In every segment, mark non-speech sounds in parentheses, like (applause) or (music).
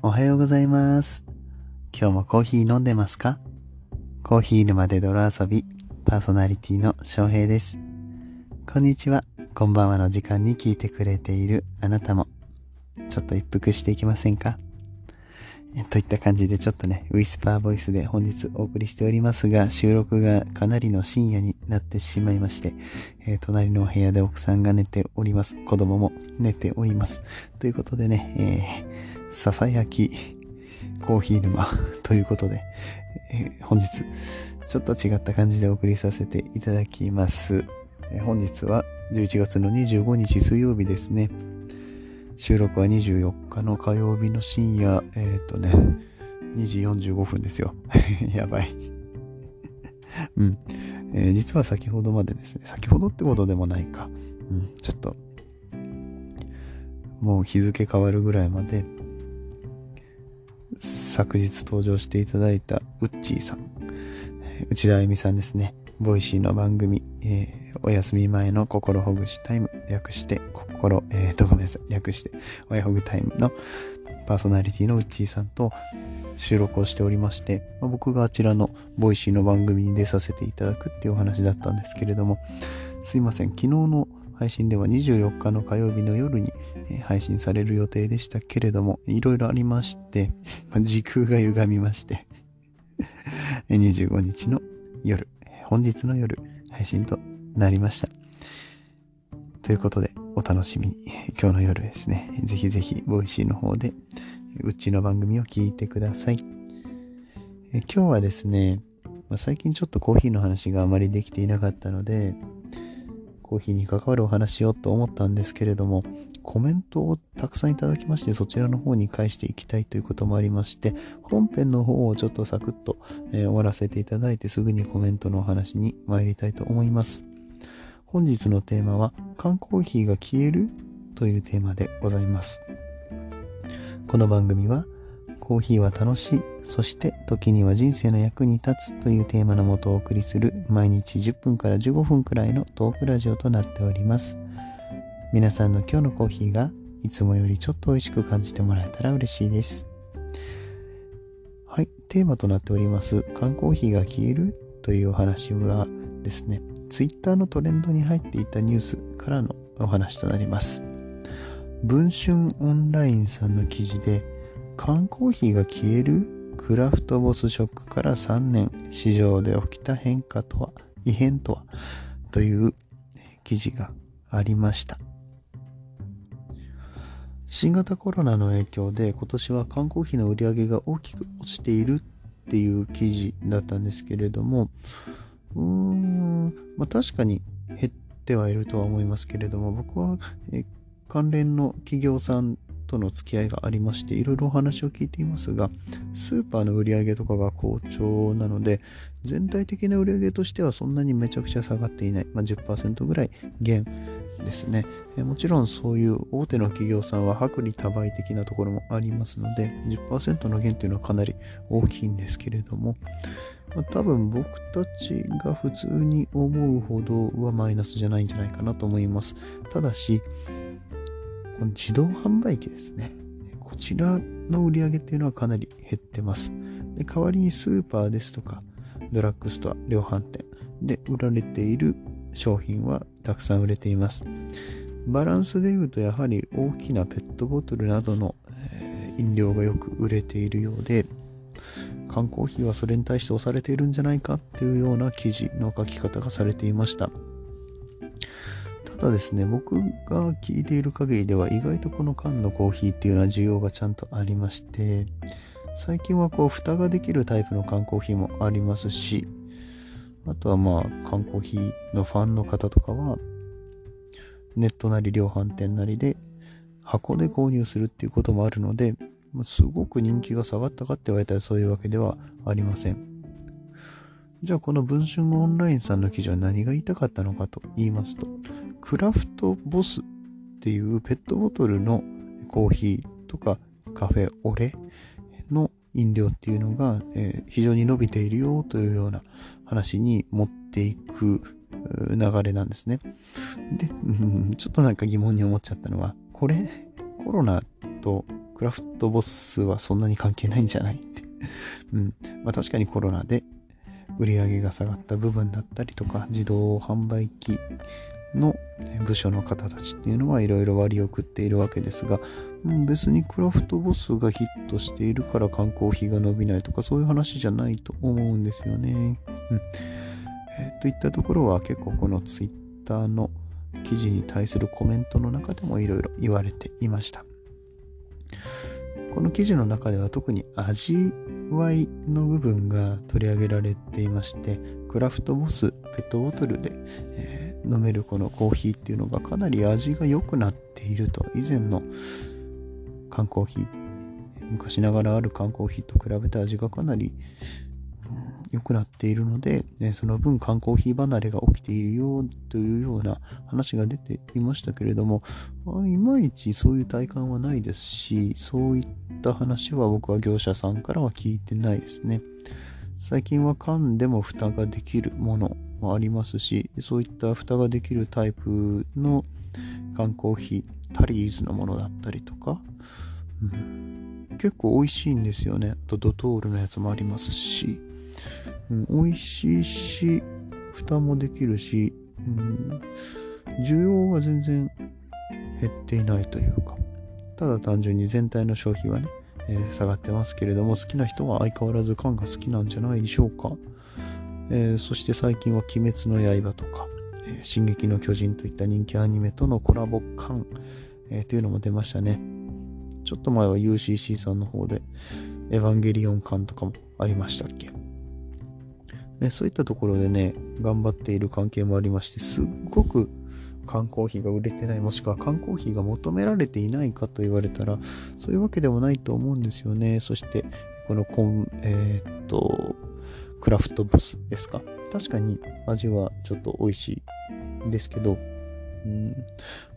おはようございます。今日もコーヒー飲んでますか？コーヒー沼で泥遊び、パーソナリティの翔平です。こんにちは、こんばんはの時間に聞いてくれているあなたも、ちょっと一服していきませんか？といった感じでちょっとね、ウィスパーボイスで本日お送りしておりますが、収録がかなりの深夜になってしまいまして、えー隣のお部屋で奥さんが寝ております。子供も寝ております。ということでね、えー、ささやきコーヒー沼 (laughs) ということで、えー本日ちょっと違った感じでお送りさせていただきます。えー本日は11月の25日水曜日ですね。収録は24日の火曜日の深夜、えっ、とね、2時45分ですよ。(laughs) やばい。(laughs) うん、えー実は先ほどまでですね、先ほどってことでもないか。うん、ちょっと、もう日付変わるぐらいまで、昨日登場していただいたウッチーさん、内田あゆみさんですね。 Voicy の番組、えーお休み前の心ほぐしタイム、略して、心、えーと、ごめんなさい、略して、親ほぐタイムのパーソナリティのウッチーさんと収録をしておりまして、まあ僕があちらの Voicy の番組に出させていただくっていうお話だったんですけれども、すいません、昨日の配信では24日の火曜日の夜に配信される予定でしたけれども、いろいろありまして、(laughs) ま時空が歪みまして、(laughs) 25日の夜、本日の夜、配信となりました。ということで、お楽しみに、今日の夜ですね、ぜひぜひ、 Voicy の方で、ウッチーの番組を聞いてください。え今日はですね、ま最近ちょっとコーヒーの話があまりできていなかったので、コーヒーに関わるお話をと思ったんですけれども、コメントをたくさんいただきまして、そちらの方に返していきたいということもありまして、本編の方をちょっとサクッと、えー終わらせていただいて、すぐにコメントのお話に参りたいと思います。本日のテーマは、缶コーヒーが消えるというテーマでございます。この番組は、コーヒーは楽しい、そして時には人生の役に立つというテーマのもとお送りする毎日10分から15分くらいのトークラジオとなっております。皆さんの今日のコーヒーがいつもよりちょっと美味しく感じてもらえたら嬉しいです。はい、テーマとなっております缶コーヒーが消えるというお話はですね、ツイッターのトレンドに入っていたニュースからのお話となります。文春オンラインさんの記事で缶コーヒーが消えるクラフトボスショックから3年市場で起きた変化とは異変とはという記事がありました。新型コロナの影響で今年は缶コーヒーの売り上げが大きく落ちているっていう記事だったんですけれどもうーんまあ確かに減ってはいるとは思いますけれども僕はえ関連の企業さんとの付き合いがありましていろいろお話を聞いていますがスーパーの売り上げとかが好調なので全体的な売り上げとしてはそんなにめちゃくちゃ下がっていない、まあ、10%ぐらい減ですね。えもちろんそういう大手の企業さんは薄利多売的なところもありますので10%の減というのはかなり大きいんですけれどもまあ多分僕たちが普通に思うほどはマイナスじゃないんじゃないかなと思います。ただしこの自動販売機ですね。こちらの売り上げっていうのはかなり減ってます。で代わりにスーパーですとか、ドラッグストア、量販店で売られている商品はたくさん売れています。バランスで言うとやはり大きなペットボトルなどの、飲料がよく売れているようで、缶コーヒーはそれに対して押されているんじゃないかっていうような記事の書き方がされていました。ただですね、僕が聞いている限りでは意外とこの缶のコーヒーっていうのは需要がちゃんとありまして、最近はこう蓋ができるタイプの缶コーヒーもありますし、あとはまあ缶コーヒーのファンの方とかは、ネットなり量販店なりで箱で購入するっていうこともあるので、すごく人気が下がったかって言われたらそういうわけではありません。じゃあこの文春オンラインさんの記事は何が言いたかったのかと言いますと、クラフトボスっていうペットボトルのコーヒーとかカフェオレの飲料っていうのが、えー非常に伸びているよというような話に持っていく流れなんですね。で、うんちょっとなんか疑問に思っちゃったのは、これコロナとクラフトボスはそんなに関係ないんじゃない？って。うん。まあ確かにコロナで売り上げが下がった部分だったりとか、自動販売機の部署の方たちっていうのはいろいろ割を食っているわけですが、うん、別にクラフトボスがヒットしているから缶コーヒーが伸びないとかそういう話じゃないと思うんですよね。うんえー、といったところは結構このツイッターの記事に対するコメントの中でもいろいろ言われていました。この記事の中では特に味わいの部分が取り上げられていまして、クラフトボスペットボトルで、えー、飲めるこのコーヒーっていうのがかなり味が良くなっていると、以前の缶コーヒー、昔ながらある缶コーヒーと比べて味がかなり良くなっているので、ね、その分缶コーヒー離れが起きているよというような話が出ていましたけれども、いまいちそういう体感はないですし、そういった話は僕は業者さんからは聞いてないですね。最近は缶でも蓋ができるものもありますし、そういった蓋ができるタイプの缶コーヒー、タリーズのものだったりとか、うん、結構美味しいんですよね。あとドトールのやつもありますし。うん、美味しいし、蓋もできるし、うん、需要は全然減っていないというか、ただ単純に全体の消費はね、えー、下がってますけれども、好きな人は相変わらず缶が好きなんじゃないでしょうか。えー、そして最近は鬼滅の刃とか、えー、進撃の巨人といった人気アニメとのコラボ感、えー、というのも出ましたね。ちょっと前は UCC さんの方で、エヴァンゲリオン感とかもありましたっけね、そういったところでね、頑張っている関係もありまして、すっごく缶コーヒーが売れてない、もしくは缶コーヒーが求められていないかと言われたら、そういうわけでもないと思うんですよね。そして、このコン、えー、っと、クラフトボスですか？確かに味はちょっと美味しいですけど、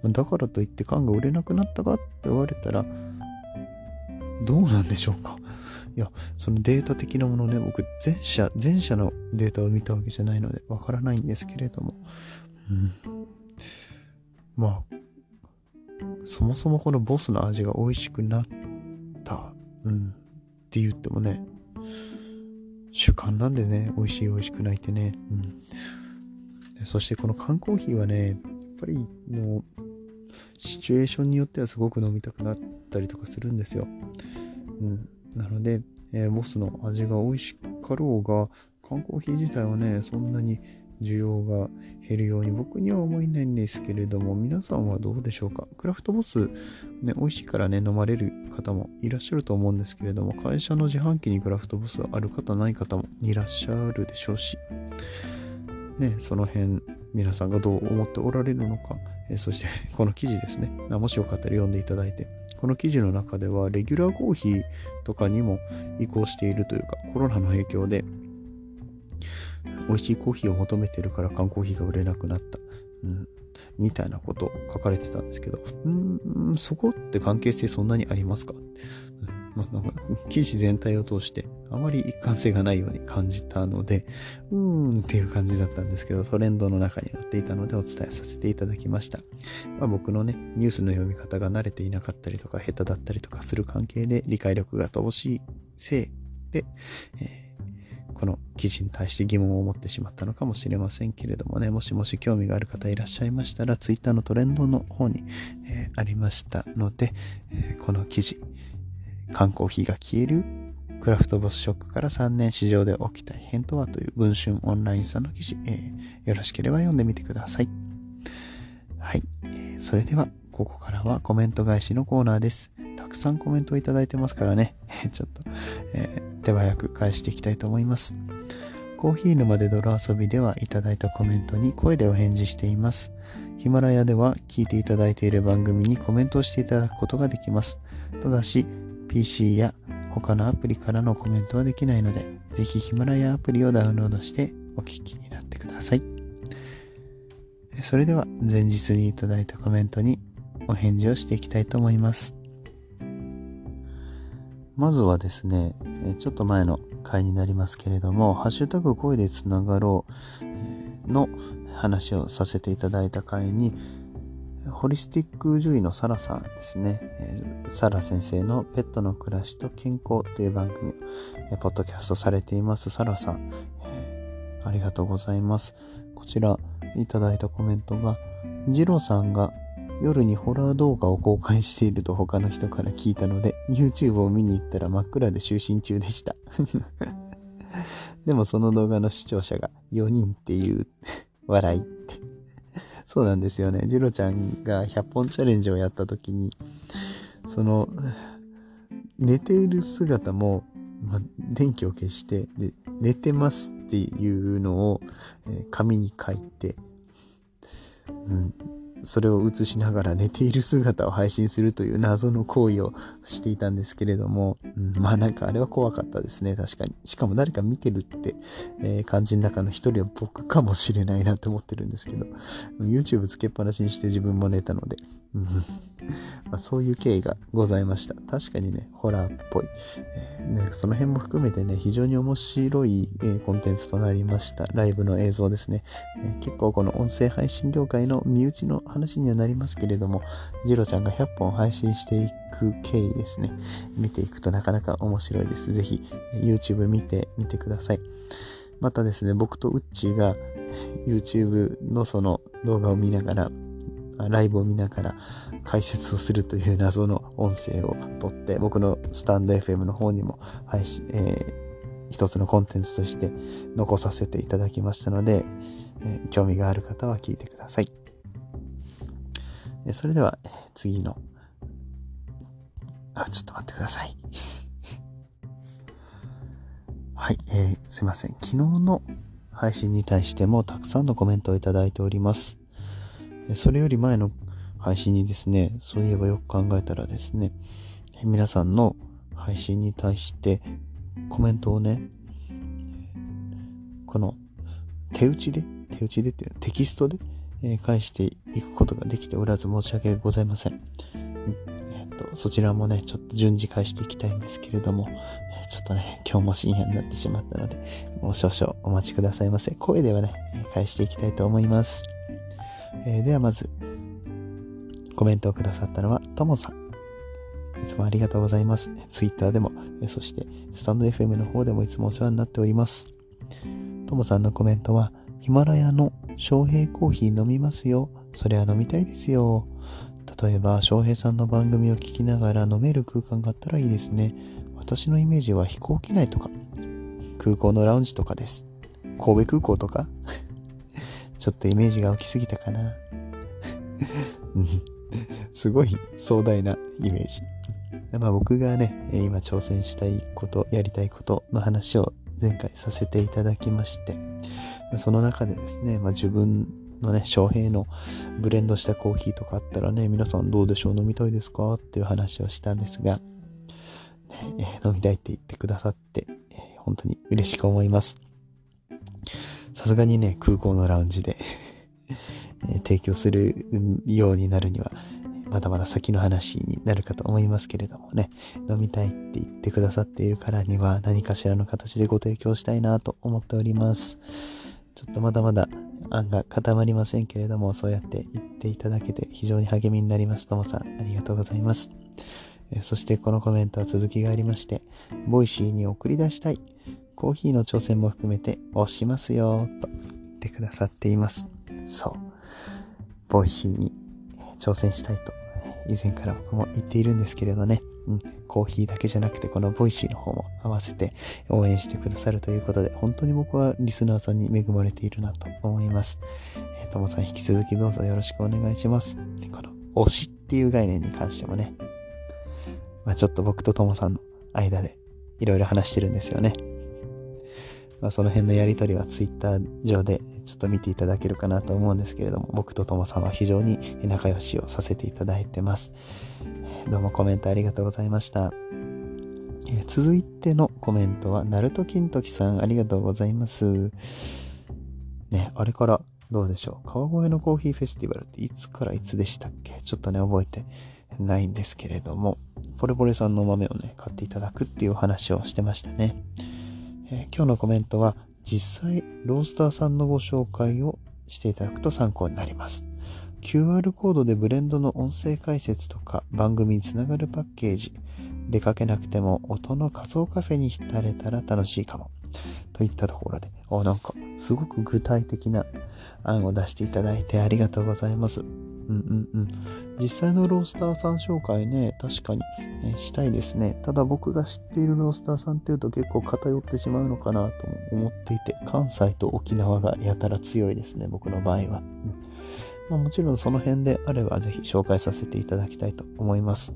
うん、だからといって缶が売れなくなったかって言われたら、どうなんでしょうか？(laughs) いや、そのデータ的なものね、僕、前者、前者のデータを見たわけじゃないので、わからないんですけれども、うん。まあ、そもそもこのボスの味が美味しくなった、うん、って言ってもね、主観なんでね、美味しい美味しくないってね、うん。そしてこの缶コーヒーはね、やっぱりもう、シチュエーションによってはすごく飲みたくなったりとかするんですよ。うん。なので、えー、ボスの味が美味しかろうが、缶コーヒー自体はね、そんなに需要が減るように僕には思えないんですけれども、皆さんはどうでしょうか？クラフトボス、ね、美味しいからね、飲まれる方もいらっしゃると思うんですけれども、会社の自販機にクラフトボスある方、ない方もいらっしゃるでしょうし、ね、その辺、皆さんがどう思っておられるのか、えそして (laughs) この記事ですね、もしよかったら読んでいただいて、この記事の中ではレギュラーコーヒーとかにも移行しているというか、コロナの影響で美味しいコーヒーを求めてるから缶コーヒーが売れなくなった。うん、みたいなこと書かれてたんですけど、うん、そこって関係性そんなにありますか、ま、なんか記事全体を通してあまり一貫性がないように感じたので、うーんっていう感じだったんですけど、トレンドの中に載っていたのでお伝えさせていただきました。まあ、僕のね、ニュースの読み方が慣れていなかったりとか、下手だったりとかする関係で理解力が乏しいせいで、えー、この記事に対して疑問を持ってしまったのかもしれませんけれどもね、もしもし興味がある方いらっしゃいましたら、Twitter のトレンドの方に、えー、ありましたので、えー、この記事、缶コーヒーが消えるクラフトボスショックから3年市場で起きた異変とはという文春オンラインさんの記事、えー、よろしければ読んでみてください。はい、え、それではここからはコメント返しのコーナーです。たくさんコメントをいただいてますからね、(laughs) ちょっと、えー、手早く返していきたいと思います。コーヒー沼で泥遊びではいただいたコメントに声でお返事しています。ヒマラヤでは聞いていただいている番組にコメントをしていただくことができます。ただし、PC や他のアプリからのコメントはできないので、ぜひヒマラヤアプリをダウンロードしてお聞きになってください。それでは前日にいただいたコメントにお返事をしていきたいと思います。まずはですね、ちょっと前の回になりますけれども、ハッシュタグ声でつながろうの話をさせていただいた回に、ホリスティック獣医のサラさんですね、サラ先生のペットの暮らしと健康という番組を、ポッドキャストされていますサラさん、ありがとうございます。こちらいただいたコメントが、ジロさんが夜にホラー動画を公開していると他の人から聞いたので、YouTube を見に行ったら真っ暗で就寝中でした (laughs) でもその動画の視聴者が4人っていう (laughs) 笑いって。そうなんですよね。ジロちゃんが100本チャレンジをやった時に、その、寝ている姿も、ま電気を消して、で、寝てますっていうのを、えー、紙に書いて、うん、それを映しながら寝ている姿を配信するという謎の行為をしていたんですけれども、うん、まあなんかあれは怖かったですね、確かに。しかも誰か見てるって、えー、感じの中の一人は僕かもしれないなと思ってるんですけど、YouTube つけっぱなしにして自分も寝たので、うんまあ、そういう経緯がございました。確かにね、ホラーっぽい。えー、ね、その辺も含めてね、非常に面白い、えー、コンテンツとなりました。ライブの映像ですね、えー、結構この音声配信業界の身内の話にはなりますけれども、ジロちゃんが100本配信していく経緯ですね、見ていくとなかなか面白いです。ぜひ、YouTube 見てみてください。またですね、僕とウッチーが YouTube のその動画を見ながら、ライブを見ながら解説をするという謎の音声をとって、僕のスタンド FM の方にも配信、えー、一つのコンテンツとして残させていただきましたので、えー、興味がある方は聞いてください。それでは次の、あ、ちょっと待ってください。(laughs) はい、えー、すいません。昨日の配信に対してもたくさんのコメントをいただいております。それより前の配信にですね、そういえばよく考えたらですね、皆さんの配信に対してコメントをね、この手打ちで、手打ちでっていうテキストで返していくことができておらず申し訳ございません。えっと、そちらもね、ちょっと順次返していきたいんですけれども、ちょっとね、今日も深夜になってしまったので、もう少々お待ちくださいませ。声ではね、返していきたいと思います。えー、ではまず、コメントをくださったのは、ともさん。いつもありがとうございます。Twitter でも、そしてスタンド FM の方でもいつもお世話になっております。ともさんのコメントは、ヒマラヤの翔平コーヒー飲みますよ。それは飲みたいですよ。例えば、翔平さんの番組を聞きながら飲める空間があったらいいですね。私のイメージは飛行機内とか、空港のラウンジとかです。神戸空港とか？ちょっとイメージが大きすぎたかな。(laughs) すごい壮大なイメージ。まあ僕がね、今挑戦したいこと、やりたいことの話を前回させていただきまして、その中でですね、まあ自分のね、翔平のブレンドしたコーヒーとかあったらね、皆さんどうでしょう飲みたいですか？っていう話をしたんですが、ね、飲みたいって言ってくださって、本当に嬉しく思います。さすがにね、空港のラウンジで (laughs) 提供するようになるには、まだまだ先の話になるかと思いますけれどもね、飲みたいって言ってくださっているからには何かしらの形でご提供したいなと思っております。ちょっとまだまだ案が固まりませんけれども、そうやって言っていただけて非常に励みになります。ともさん、ありがとうございます。そしてこのコメントは続きがありまして、Voicy に送り出したい。コーヒーの挑戦も含めて押しますよ、と言ってくださっています。そう。 Voicy に挑戦したいと、以前から僕も言っているんですけれどね。うん、コーヒーだけじゃなくて、この Voicy の方も合わせて応援してくださるということで、本当に僕はリスナーさんに恵まれているなと思います。えー、ともさん引き続きどうぞよろしくお願いします。でこの推しっていう概念に関してもね、まあ、ちょっと僕とともさんの間でいろいろ話してるんですよね。まあ、その辺のやりとりは Twitter 上でちょっと見ていただけるかなと思うんですけれども、僕とともさんは非常に仲良しをさせていただいてます。どうもコメントありがとうございました。え続いてのコメントは、ナルト金時さんありがとうございます。ね、あれからどうでしょう。川越のコーヒーフェスティバルっていつからいつでしたっけ？ちょっとね、覚えてないんですけれども、ポレポレさんの豆をね、買っていただくっていうお話をしてましたね。え、今日のコメントは、実際、ロースターさんのご紹介をしていただくと参考になります。QR コードでブレンドの音声解説とか番組につながるパッケージ、出かけなくても音の仮想カフェに浸れたら楽しいかも。といったところで、あ、なんか、すごく具体的な案を出していただいてありがとうございます。うんうんうん。実際のロースターさん紹介ね、確かに、ね、したいですね。ただ僕が知っているロースターさんっていうと結構偏ってしまうのかなと思っていて、関西と沖縄がやたら強いですね、僕の場合は。うんまあ、もちろんその辺であればぜひ紹介させていただきたいと思います。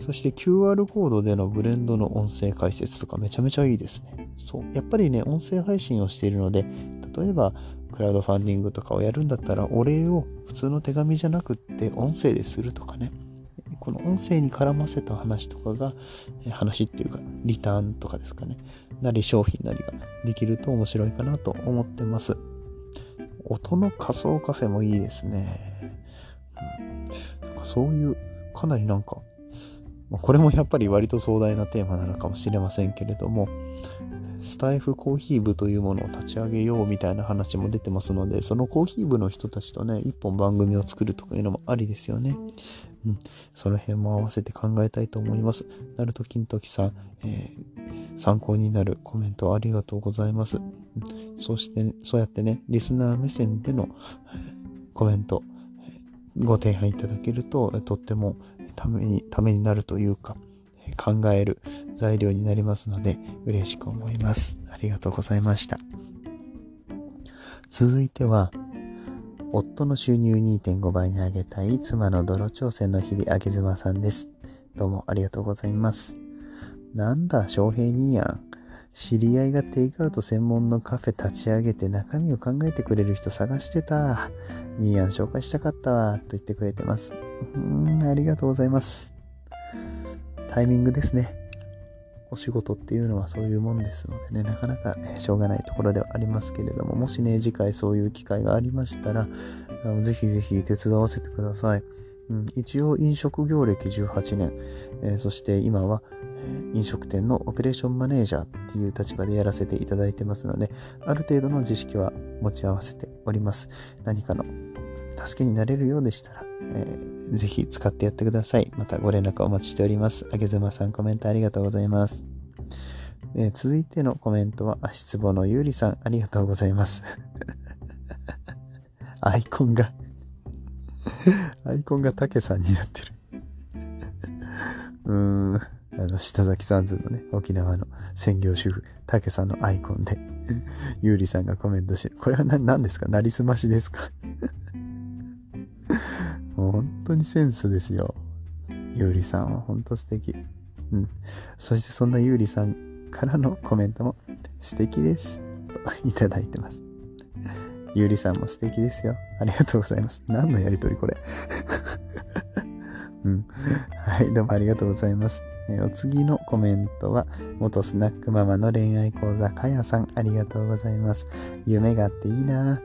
そして QR コードでのブレンドの音声解説とかめちゃめちゃいいですね。そう。やっぱりね、音声配信をしているので、例えばクラウドファンディングとかをやるんだったら、お礼を普通の手紙じゃなくって音声でするとかね。この音声に絡ませた話とかが、話っていうか、リターンとかですかね。なり商品なりができると面白いかなと思ってます。音の仮想カフェもいいですね。うん、なんかそういう、かなりなんか、これもやっぱり割と壮大なテーマなのかもしれませんけれども、スタイフコーヒー部というものを立ち上げようみたいな話も出てますので、そのコーヒー部の人たちとね、一本番組を作るとかいうのもありですよね。うん。その辺も合わせて考えたいと思います。なるときんときさん、えー、参考になるコメントありがとうございます。うん、そして、そうやってね、リスナー目線での、コメント、ご提案いただけると、とってもために、ためになるというか、考える材料になりますので嬉しく思います。ありがとうございました。続いては、夫の収入2.5倍に上げたい妻の泥挑戦の日々、あげずまさんです。どうもありがとうございます。なんだ、翔平兄やん。知り合いがテイクアウト専門のカフェ立ち上げて中身を考えてくれる人探してた。ニーヤン紹介したかったわ。と言ってくれてます。うん、ありがとうございます。タイミングですね。お仕事っていうのはそういうもんですのでね、なかなか、ね、しょうがないところではありますけれども、もしね、次回そういう機会がありましたら、あのぜひぜひ手伝わせてください。うん、一応飲食業歴18年、えー、そして今は、飲食店のオペレーションマネージャーっていう立場でやらせていただいてますので、ある程度の知識は持ち合わせております。何かの助けになれるようでしたら、えー、ぜひ使ってやってください。またご連絡お待ちしております。あげずまさんコメントありがとうございます。えー、続いてのコメントは、足つぼのゆうりさん、ありがとうございます。(laughs) アイコンがアイコンがたけさんになってるうーん、あの、下崎さんズのね、沖縄の専業主婦、たけさんのアイコンでゆうりさんがコメントしてる。これは何ですか？なりすましですか？もう本当にセンスですよ。ゆうりさんは本当素敵。うん。そしてそんなゆうりさんからのコメントも素敵です。といただいてます。ゆうりさんも素敵ですよ。ありがとうございます。何のやりとりこれ。(laughs) うん。はい、どうもありがとうございます。えお次のコメントは、元スナックママの恋愛講座、かやさん、ありがとうございます。夢があっていいな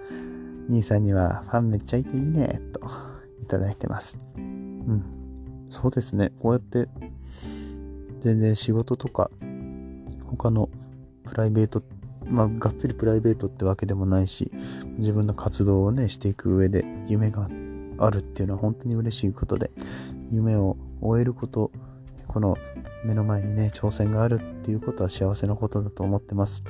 兄さんにはファンめっちゃいていいね、とだいてます。うん。そうですね。こうやって、全然仕事とか、他のプライベート、まあ、がっつりプライベートってわけでもないし、自分の活動をね、していく上で夢があるっていうのは本当に嬉しいことで、夢を終えること、この目の前にね、挑戦があるっていうことは幸せなことだと思ってます。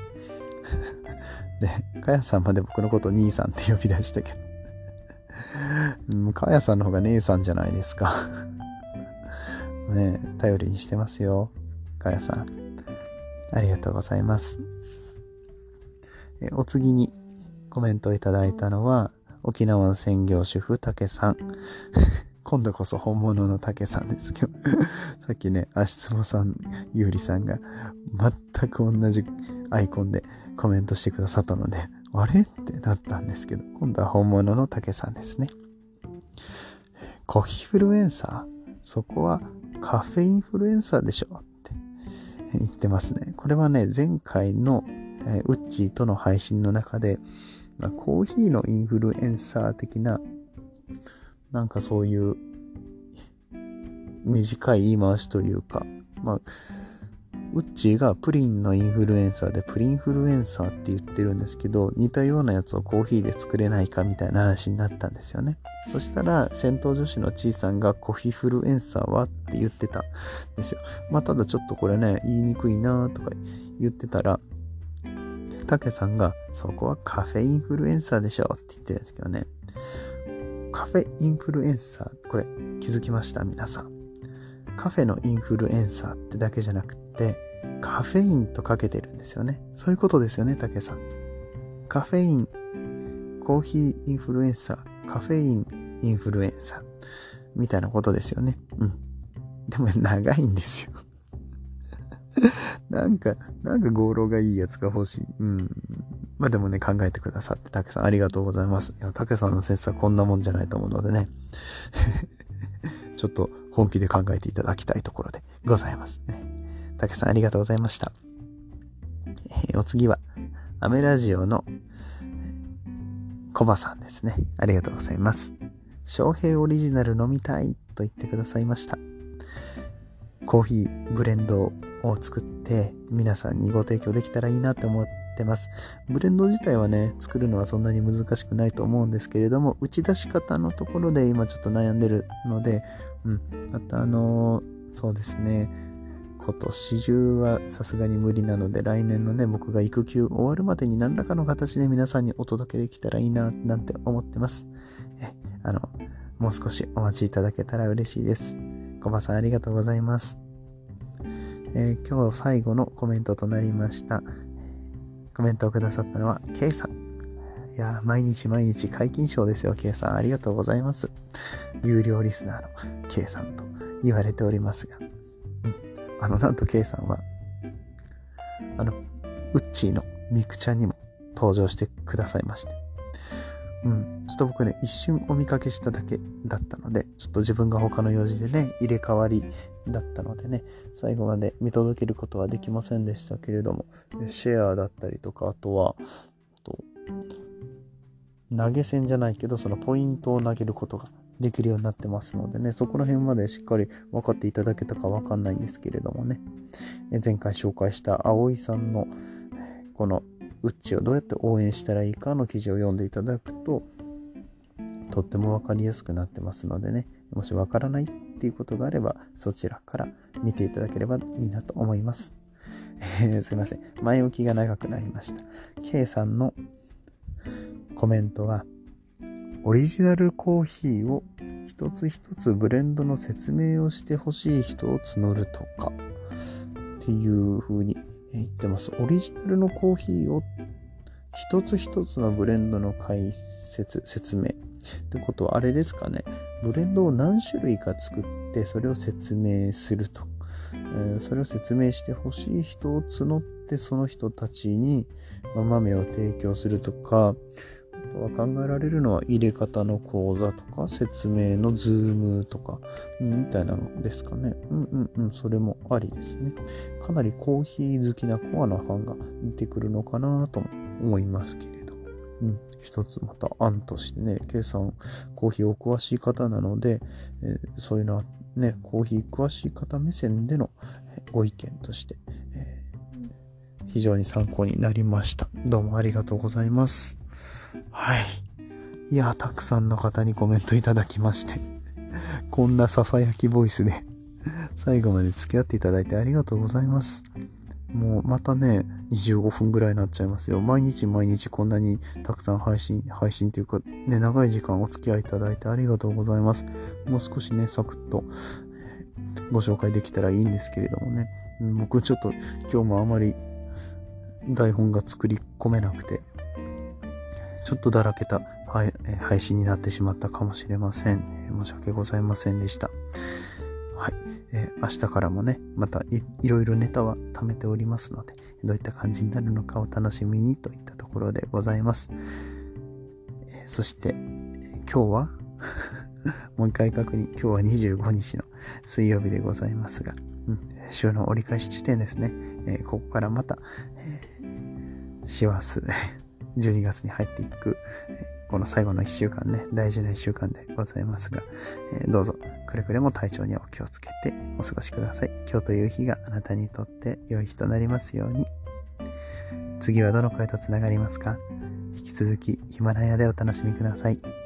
(laughs) で、かやさんまで僕のこと兄さんって呼び出したけどうん、かやさんの方が姉さんじゃないですか (laughs) ね頼りにしてますよ。かやさん。ありがとうございます。えお次にコメントいただいたのは、沖縄の専業主婦、たけさん。(laughs) 今度こそ本物のたけさんですけど (laughs) さっきね、足つぼさん、ゆうりさんが全く同じアイコンでコメントしてくださったので、あれ？ってなったんですけど、今度は本物の竹さんですね。コヒーフルエンサー？そこはカフェインフルエンサーでしょって言ってますね。これはね、前回の、えウッチーとの配信の中で、ま、コーヒーのインフルエンサー的な、なんかそういう短い言い回しというか、まあ、ウッチーがプリンのインフルエンサーでプリンフルエンサーって言ってるんですけど、似たようなやつをコーヒーで作れないかみたいな話になったんですよね。そしたら、戦闘女子のちいさんがコーヒーフルエンサーはって言ってたんですよ。まあ、ただちょっとこれね、言いにくいなとか言ってたら、たけさんが、そこはカフェインフルエンサーでしょって言ってるんですけどね。カフェインフルエンサー、これ気づきました？皆さん。カフェのインフルエンサーってだけじゃなくて、カフェインとかけてるんですよね。そういうことですよね、たけさん。カフェイン、コーヒーインフルエンサー、カフェインインフルエンサー、みたいなことですよね。うん。でも長いんですよ。(laughs) なんか、なんか語呂がいいやつが欲しい。うん。まあでもね、考えてくださって、たけさんありがとうございます。いや、たけさんの説はこんなもんじゃないと思うのでね。(laughs) ちょっと本気で考えていただきたいところでございますね。たけさんありがとうございました。え、お次は、アメラジオのコバさんですね。ありがとうございます。翔平オリジナル飲みたいと言ってくださいました。コーヒー、ブレンドを作って皆さんにご提供できたらいいなって思ってます。ブレンド自体はね、作るのはそんなに難しくないと思うんですけれども、打ち出し方のところで今ちょっと悩んでるので、うん。またあのー、そうですね、今年中はさすがに無理なので、来年のね、僕が育休終わるまでに何らかの形で皆さんにお届けできたらいいな、なんて思ってます。え、あの、もう少しお待ちいただけたら嬉しいです。コバさんありがとうございます。えー、今日最後のコメントとなりました。コメントをくださったのは、K さん。いや毎日毎日解禁賞ですよ、K さん。ありがとうございます。有料リスナーの K さんと言われておりますが。あの、なんと K さんは、あの、ウッチーのミクちゃんにも登場してくださいまして。うん。ちょっと僕ね、一瞬お見かけしただけだったので、ちょっと自分が他の用事でね、入れ替わりだったのでね、最後まで見届けることはできませんでしたけれども、シェアだったりとか、あとは、と投げ銭じゃないけど、そのポイントを投げることができるようになってますのでね、そこら辺までしっかり分かっていただけたかわかんないんですけれどもね、前回紹介した葵さんのこのウッチをどうやって応援したらいいかの記事を読んでいただくと、とっても分かりやすくなってますのでね、もし分からないっていうことがあれば、そちらから見ていただければいいなと思います。えー、すいません。前置きが長くなりました。K さんのコメントは、オリジナルコーヒーを一つ一つブレンドの説明をしてほしい人を募るとかっていう風に言ってます。オリジナルのコーヒーを一つ一つのブレンドの解説、説明。ってことはあれですかね。ブレンドを何種類か作ってそれを説明すると。え、それを説明してほしい人を募ってその人たちに豆を提供するとか、とは考えられるのは入れ方の講座とか説明のズームとか、みたいなのですかね。うんうんうん、それもありですね。かなりコーヒー好きなコアなファンが出てくるのかなと思いますけれども。うん、一つまた案としてね、K さんコーヒーお詳しい方なので、えー、そういうのはね、コーヒー詳しい方目線でのご意見として、えー、非常に参考になりました。どうもありがとうございます。はい。いや、たくさんの方にコメントいただきまして、(laughs) こんな囁きボイスで (laughs) 最後まで付き合っていただいてありがとうございます。もうまたね、25分ぐらいになっちゃいますよ。毎日毎日こんなにたくさん配信、配信というか、ね、長い時間お付き合いいただいてありがとうございます。もう少しね、サクッと、え、ご紹介できたらいいんですけれどもね。僕ちょっと今日もあまり台本が作り込めなくて、ちょっとだらけた配信になってしまったかもしれません。申し訳ございませんでした。はい。えー、明日からもね、またいいろいろネタは貯めておりますので、どういった感じになるのかを楽しみにといったところでございます。えー、そして、今日は (laughs) もう一回確認、今日は25日の水曜日でございますが、うん、週の折り返し地点ですね。えー、ここからまた、えー、師走、12月に入っていく、この最後の1週間ね、大事な1週間でございますが、えどうぞ、くれぐれも体調にはお気をつけてお過ごしください。今日という日があなたにとって良い日となりますように。次はどの声と繋がりますか？引き続きヒマラヤでお楽しみください。